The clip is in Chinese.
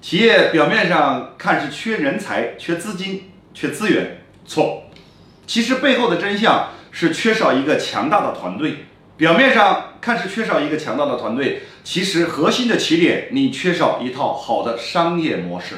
企业表面上看是缺人才缺资金缺资源错。其实背后的真相是缺少一个强大的团队。表面上看是缺少一个强大的团队其实核心的起点你缺少一套好的商业模式。